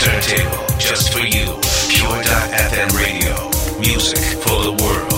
turntable just for you. Pure.fm radio. Music for the world.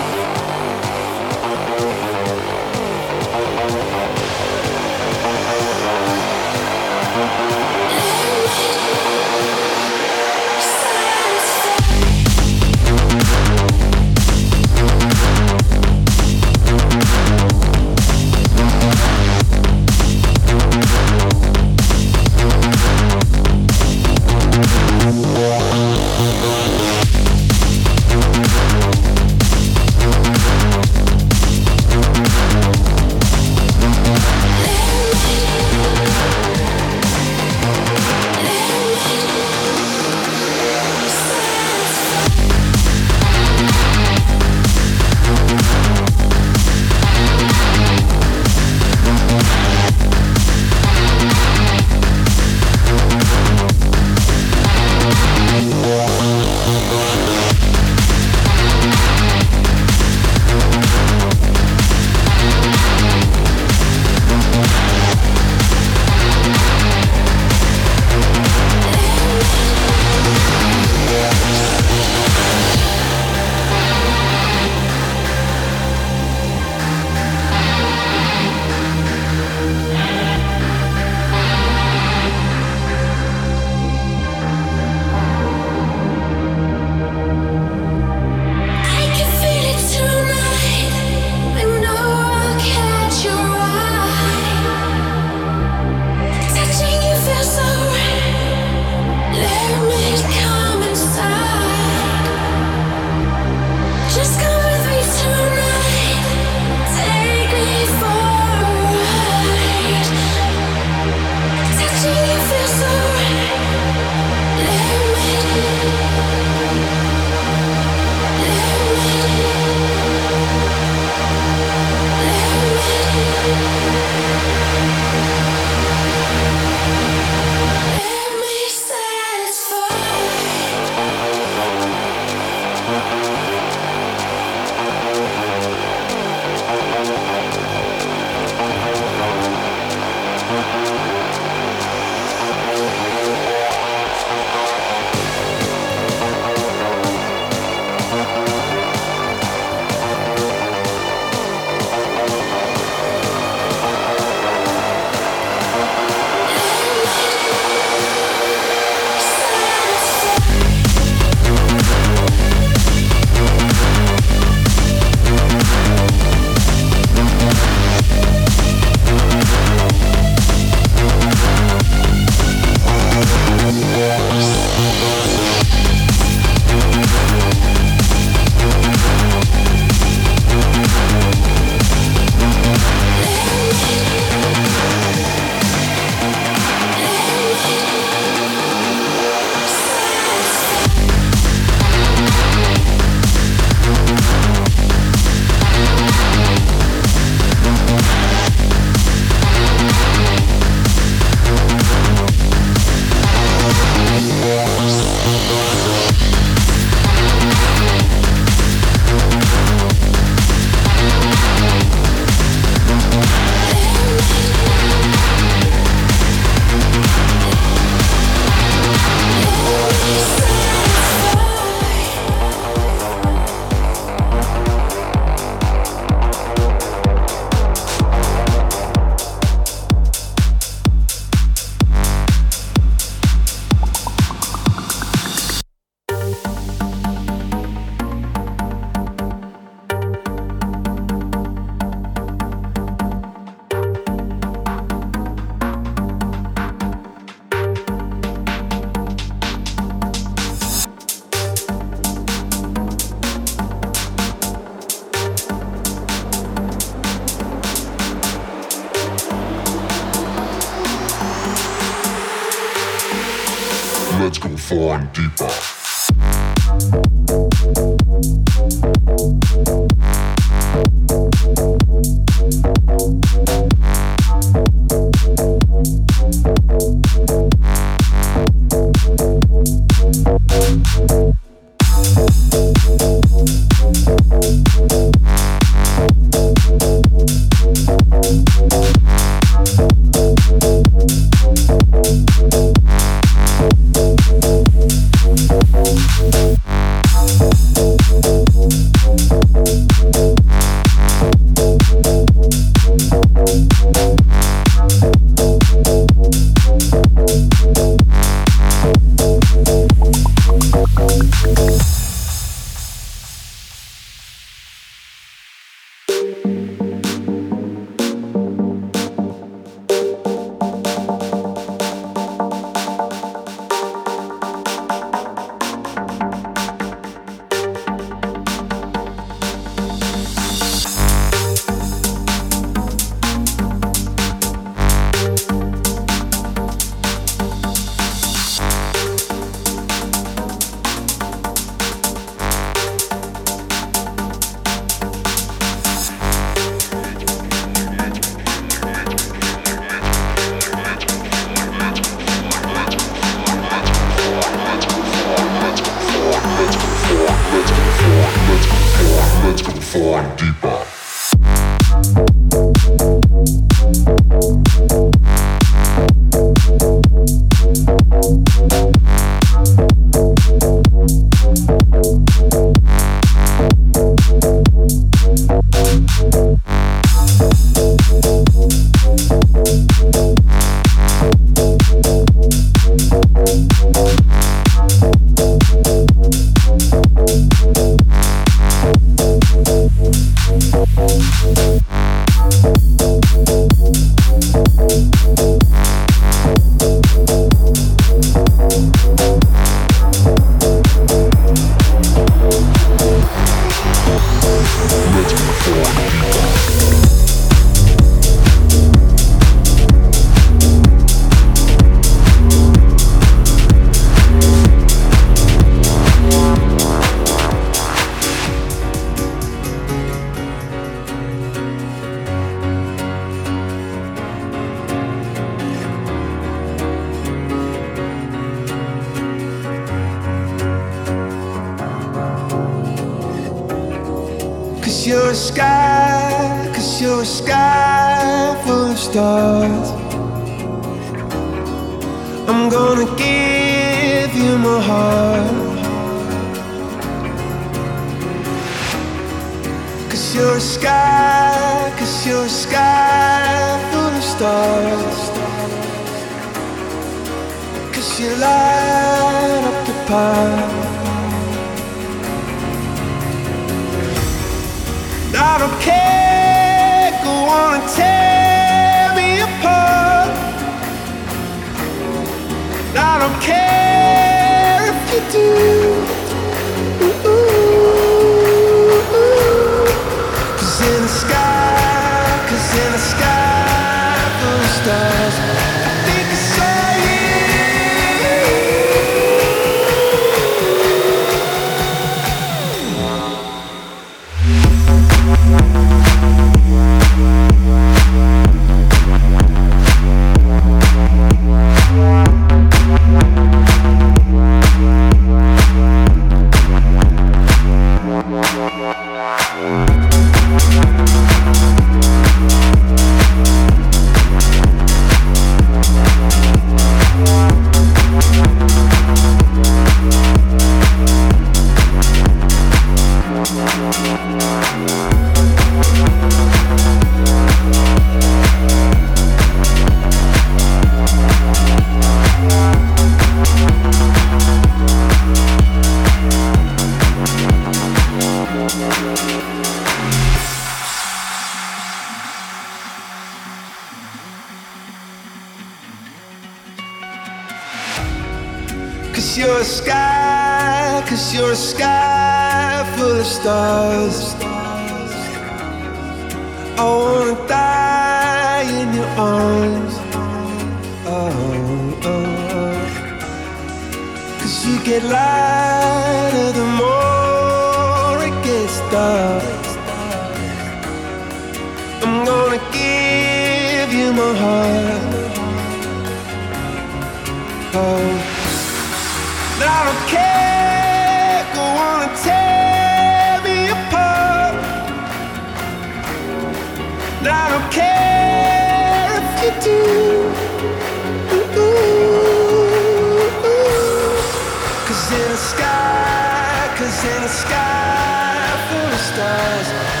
In the sky full of stars,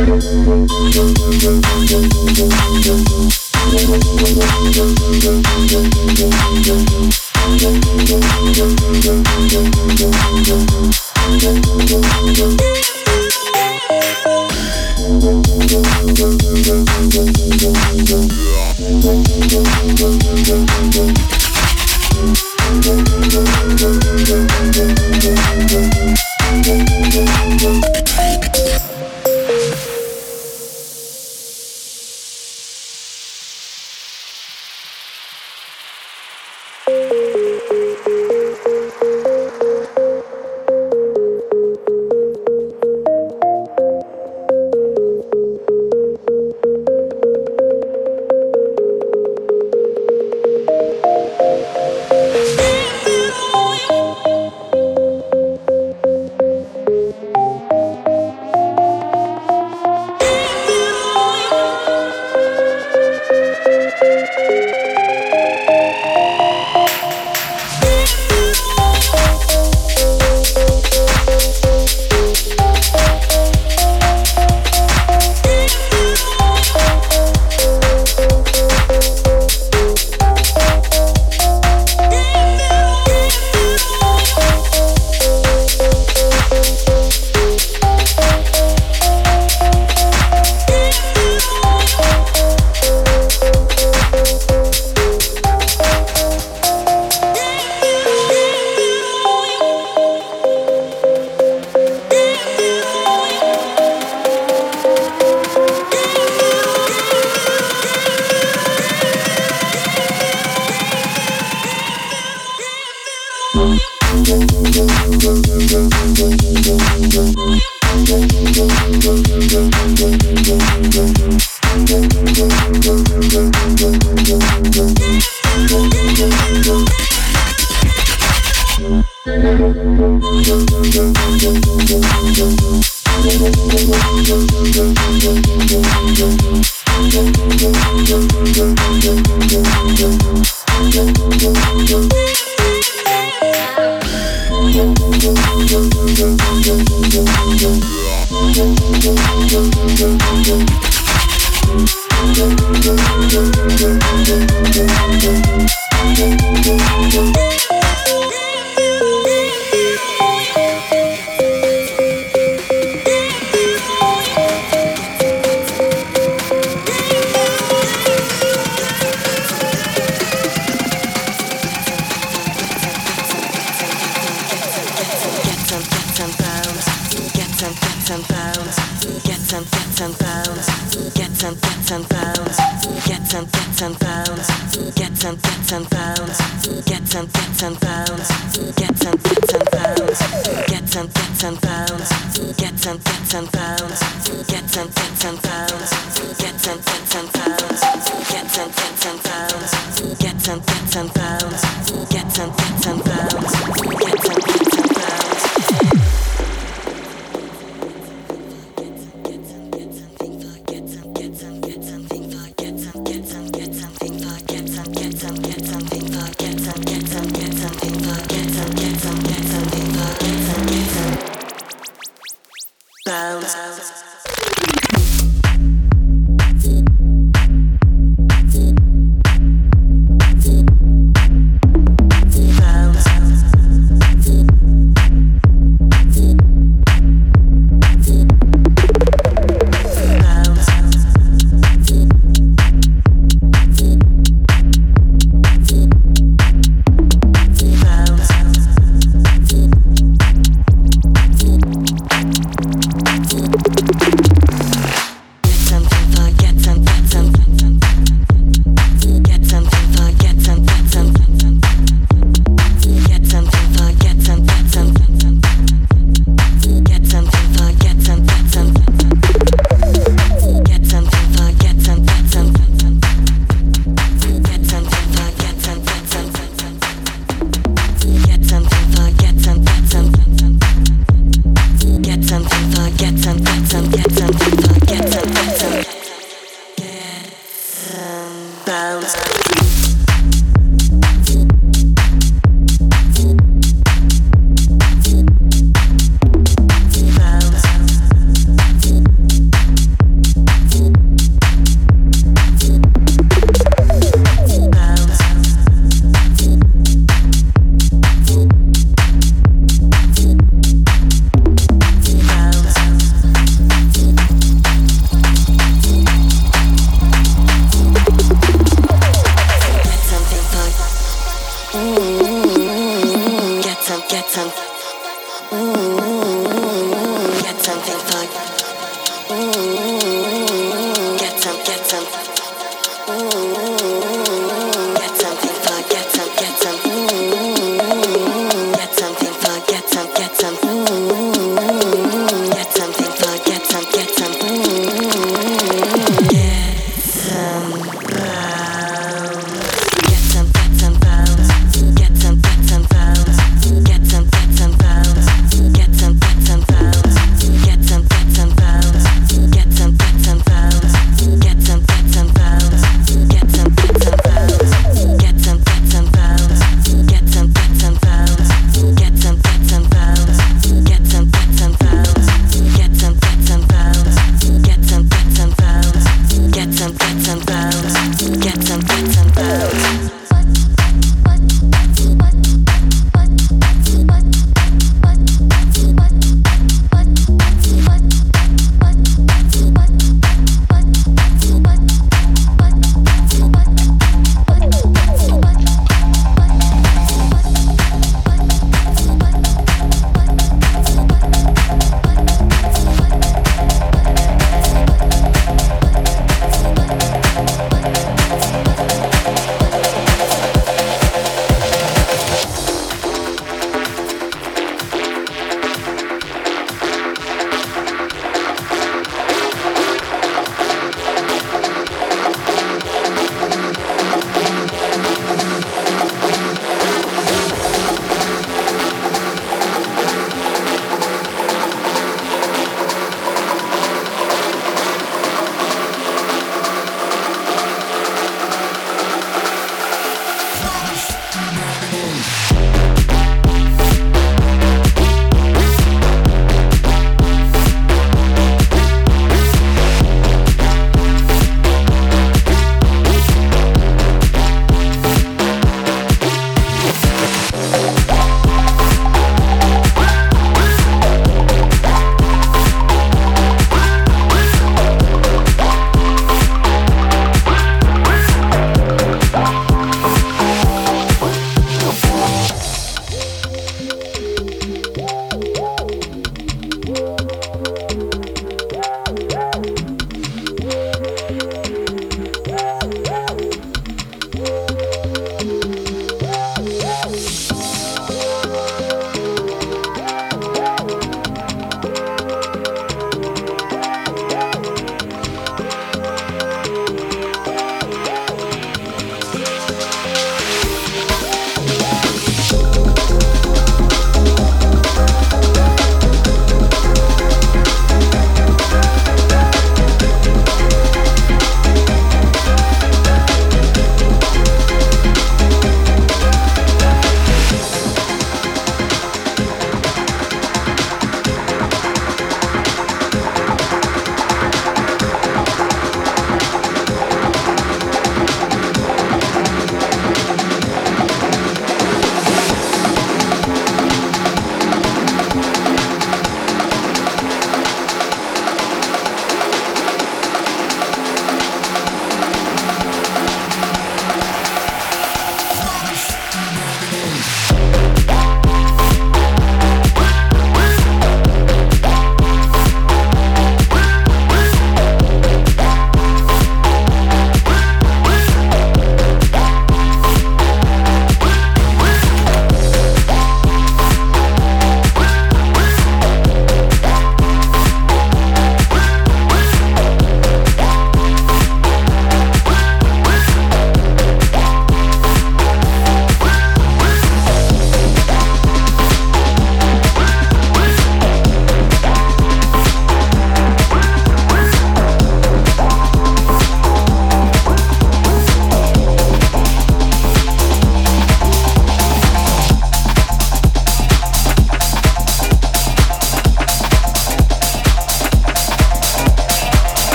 Thank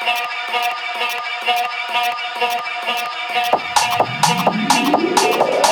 Thank you.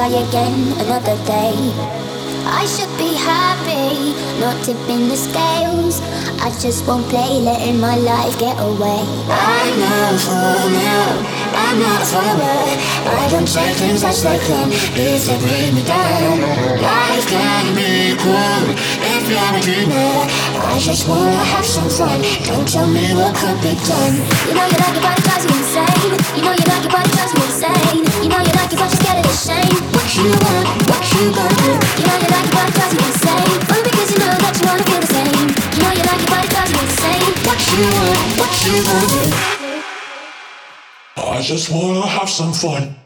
Try again another day. I should be happy, not tipping the scales. I just won't play, letting my life get away. Say things as they come if they bring me down. Life can be cool if you're a dreamer. I just wanna have some fun. Don't tell me what could be done. You know you like it, but it drives you insane. You know you like it, but it drives me insane. You know you like it, but you're scared of the shame. What you want, what you gonna do? You know you like it, but it drives you insane. Only because you know that you wanna feel the same. You know you like it, but it drives you insane. What you want, what you gonna do? I just wanna have some fun.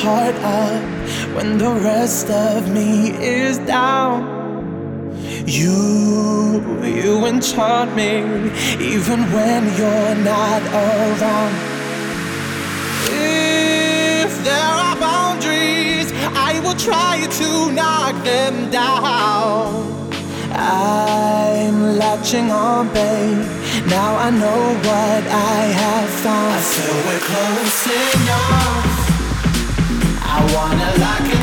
Heart up when the rest of me is down. You, you enchant me even when you're not around. If there are boundaries, I will try to knock them down. I'm latching on, babe. Now I know what I have found. I feel we're closing enough. Wanna lock in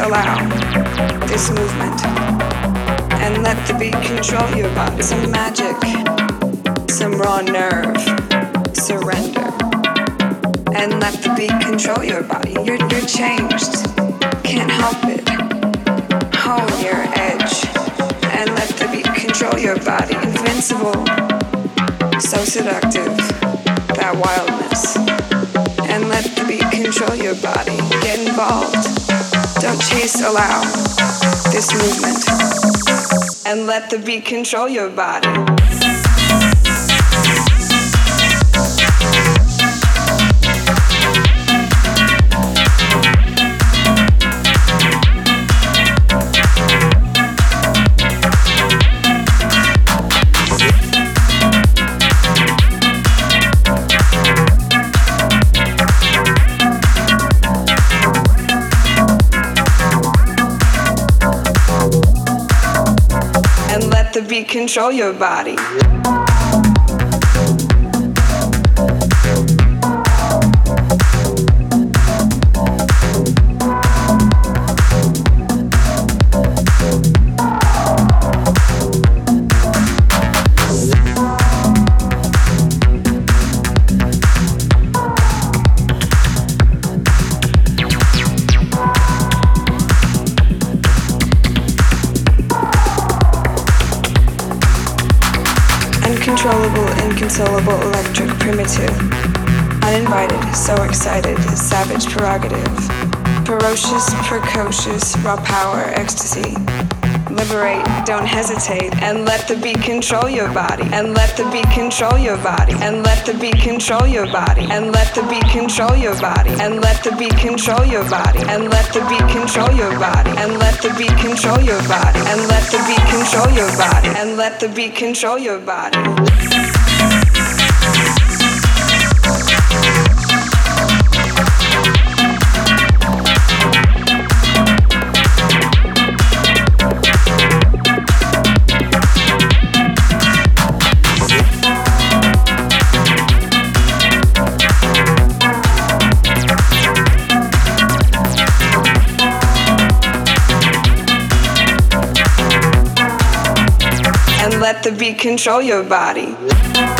allow this movement and let the beat control your body. Some magic, some raw nerve, surrender. And let the beat control your body. You're, you're changed, can't help it. Hone your edge and let the beat control your body. Invincible, so seductive, that wildness. and let the beat control your body. Get involved. Don't chase, allow this movement. And let the beat control your body. Control your body. Prerogative, ferocious, precocious, raw power, ecstasy. Liberate, don't hesitate, and let the beat control your body, and let the beat control your body, and let the beat control your body, and let the beat control your body, and let the beat control your body, and let the beat control your body, and let the beat control your body, and let the beat control your body, and let the beat control your body. Let the beat control your body.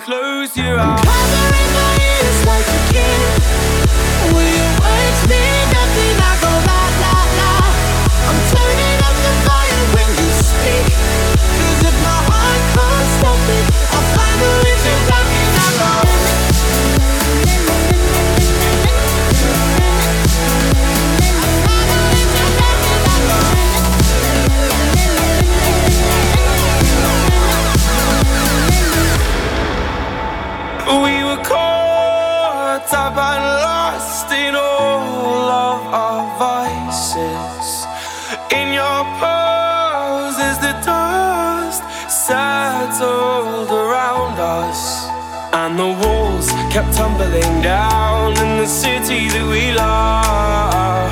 Close your eyes, Covering my ears like a kid. Will your words mean the walls kept tumbling down in the city that we love.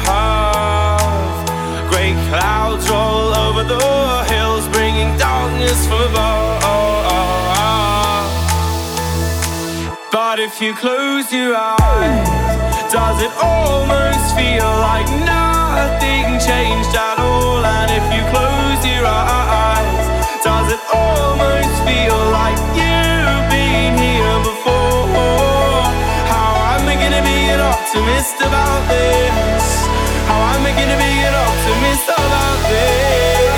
Great clouds roll over the hills, bringing darkness from above. But if you close your eyes, does it almost feel like nothing changed at all? And if you close your eyes, does it almost feel like optimist about this? How am I gonna be an optimist about this?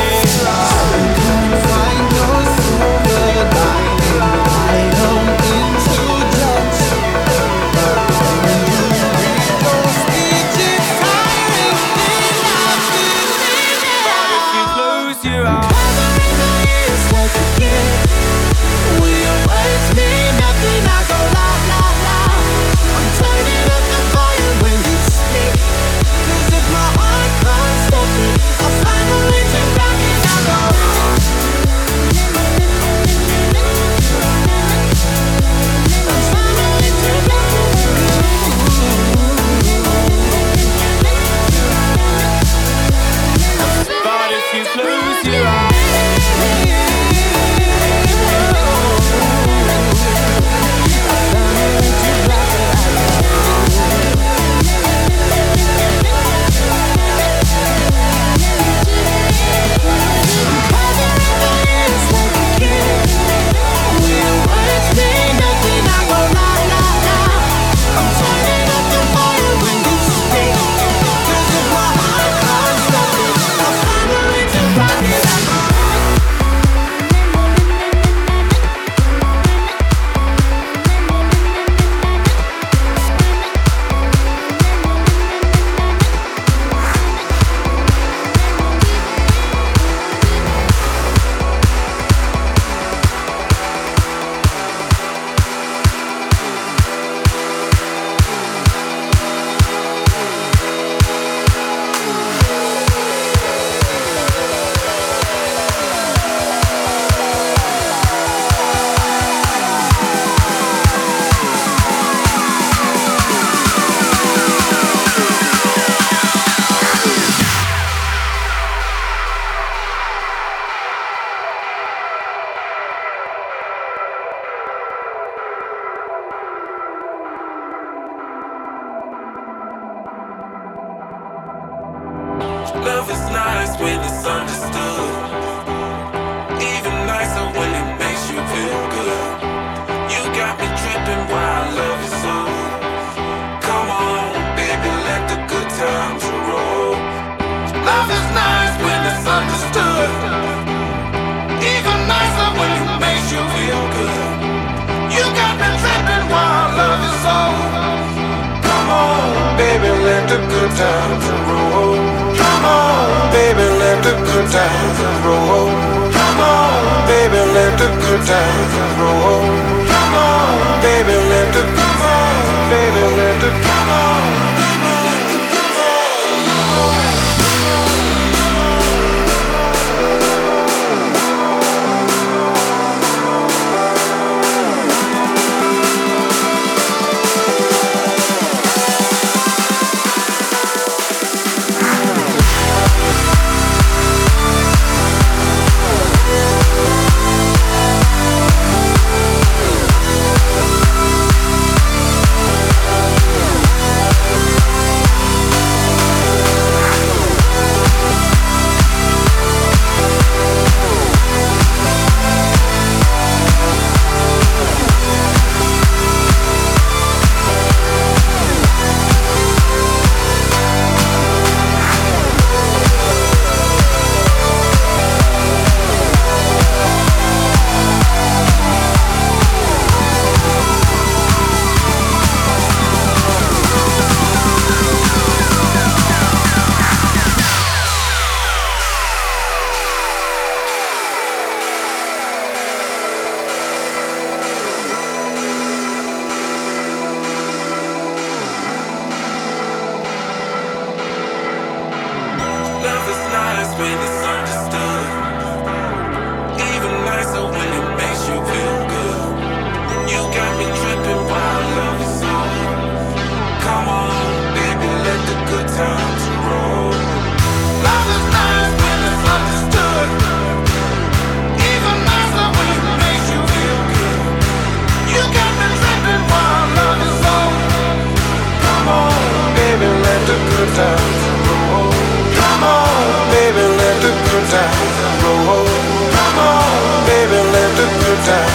time.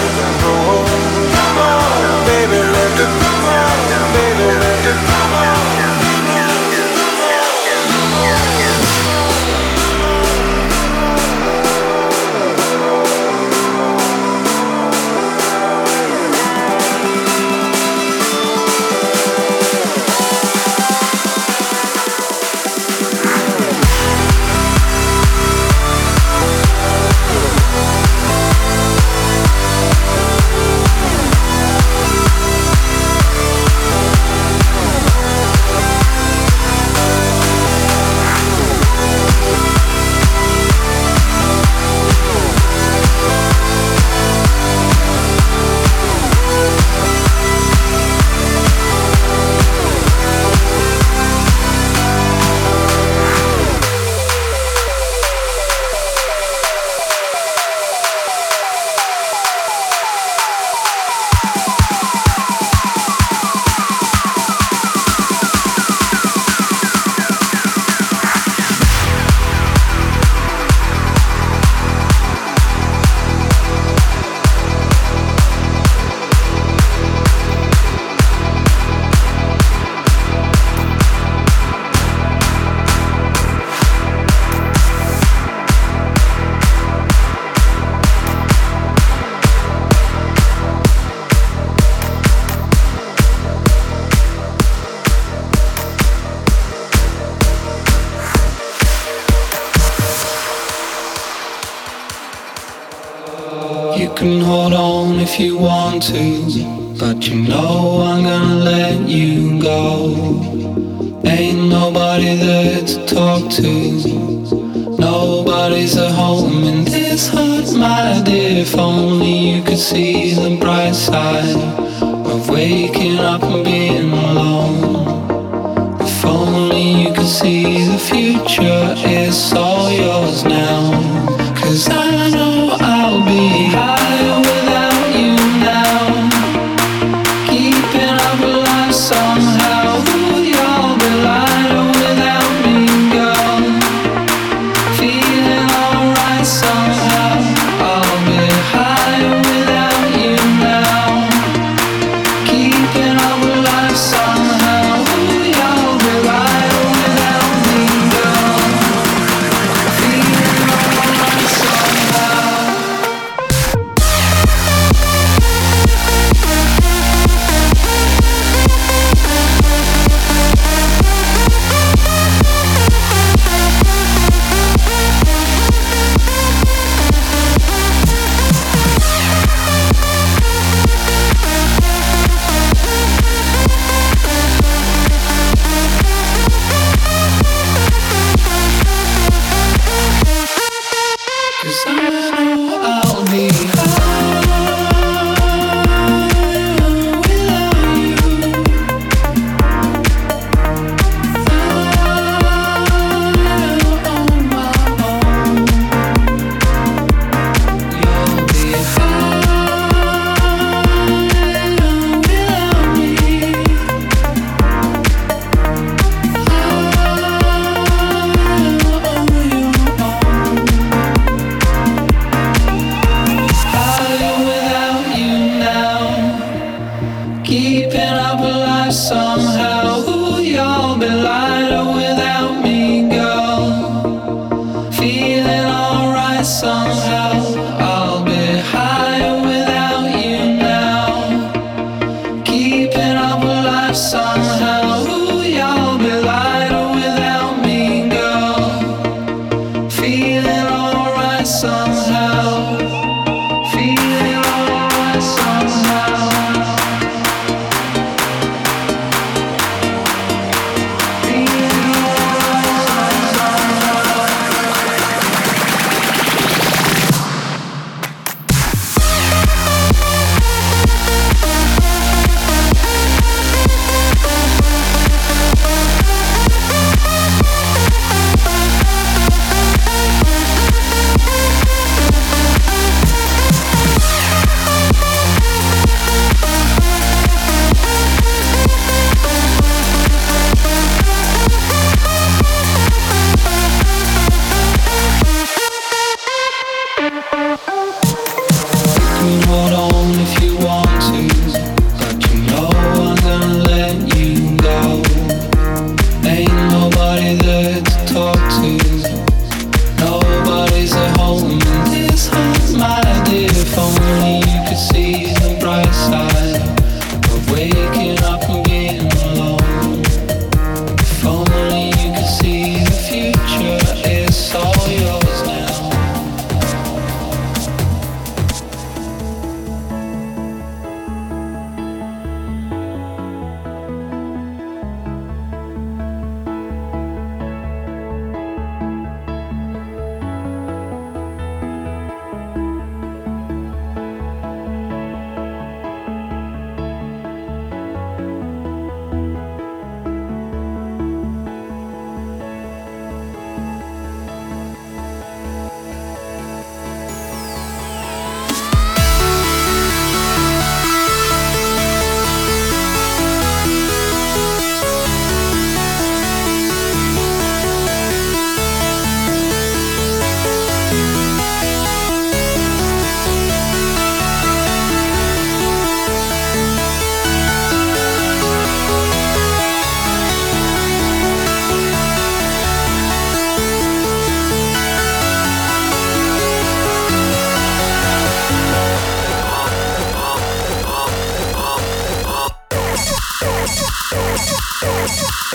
Keeping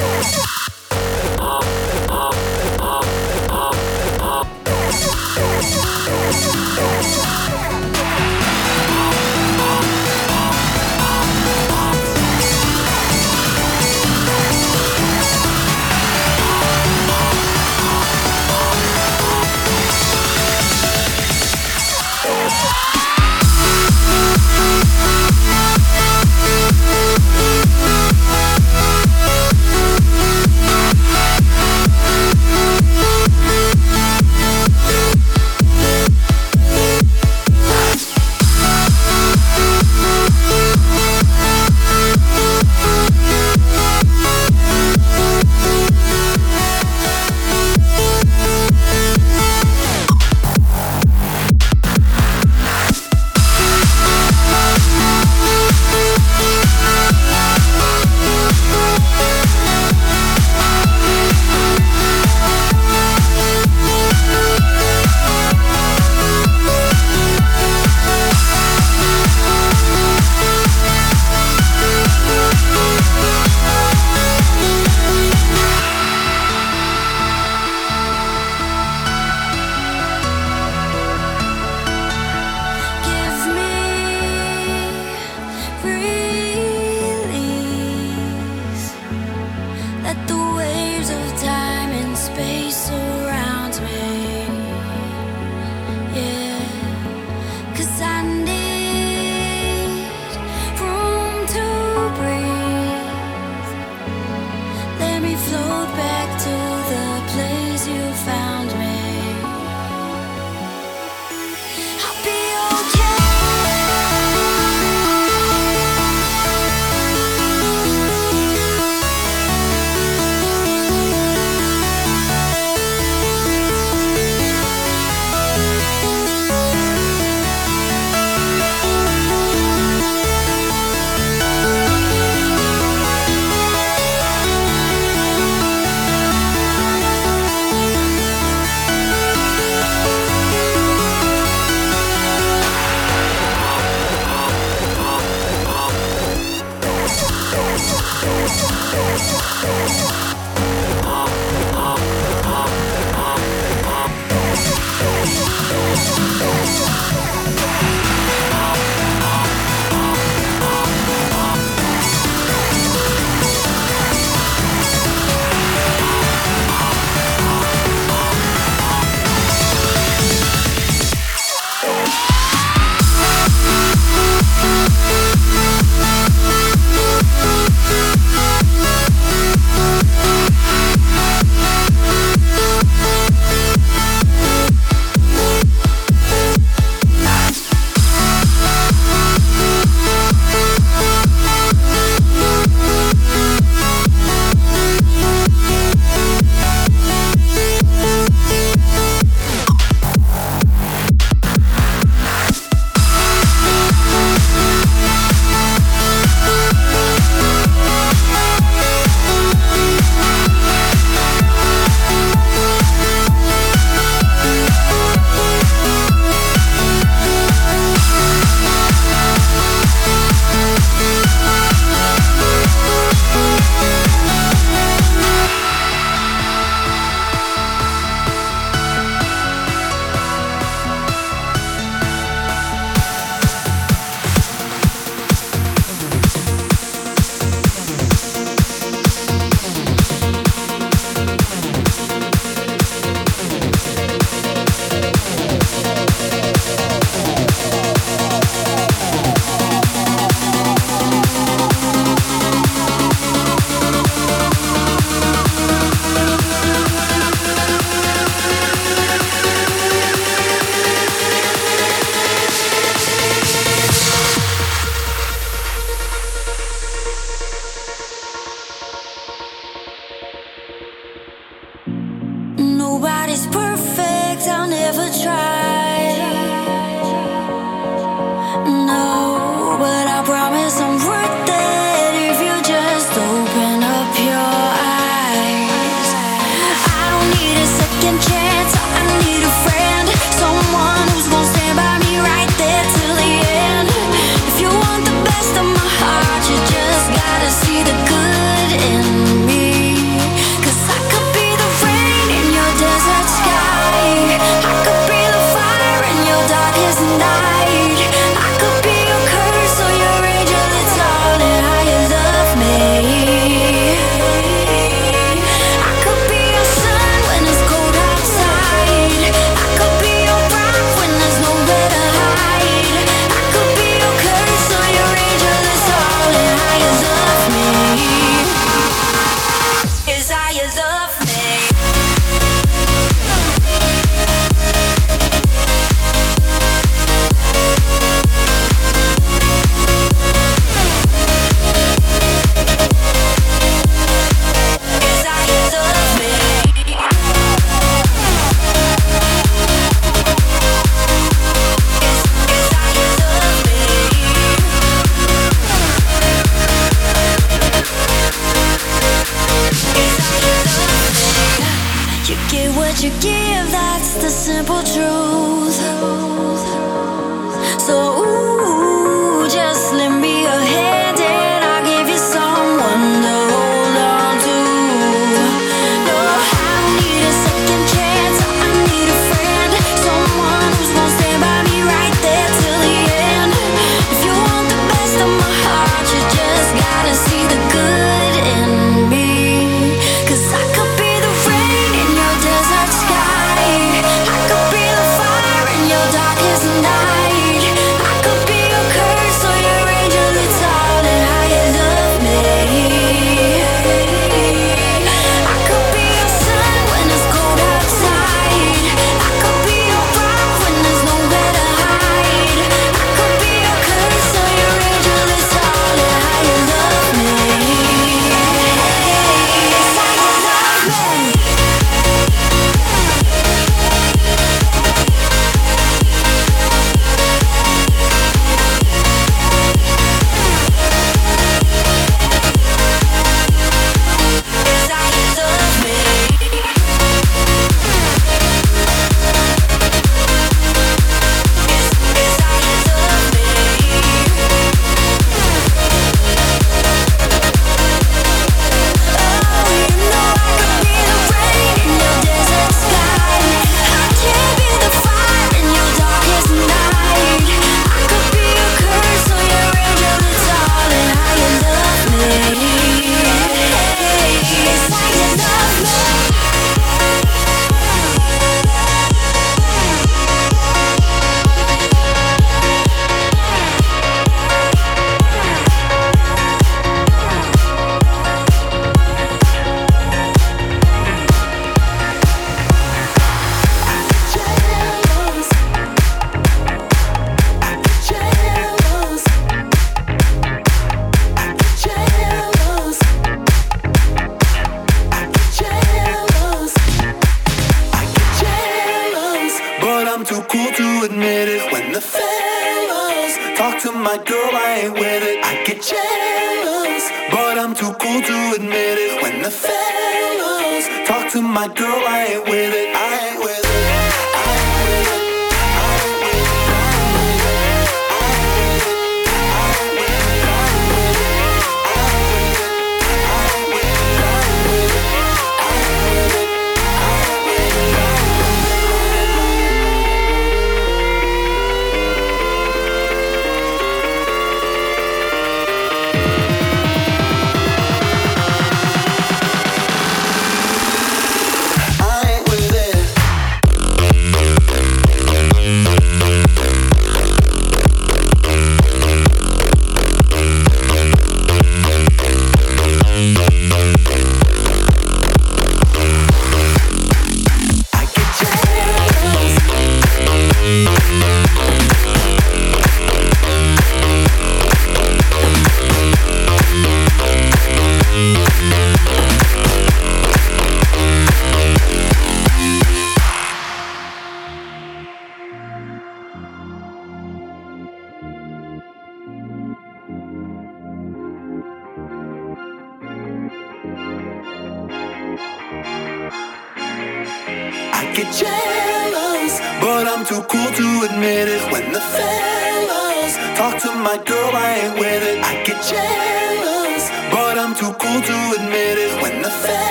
Let's go.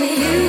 with you.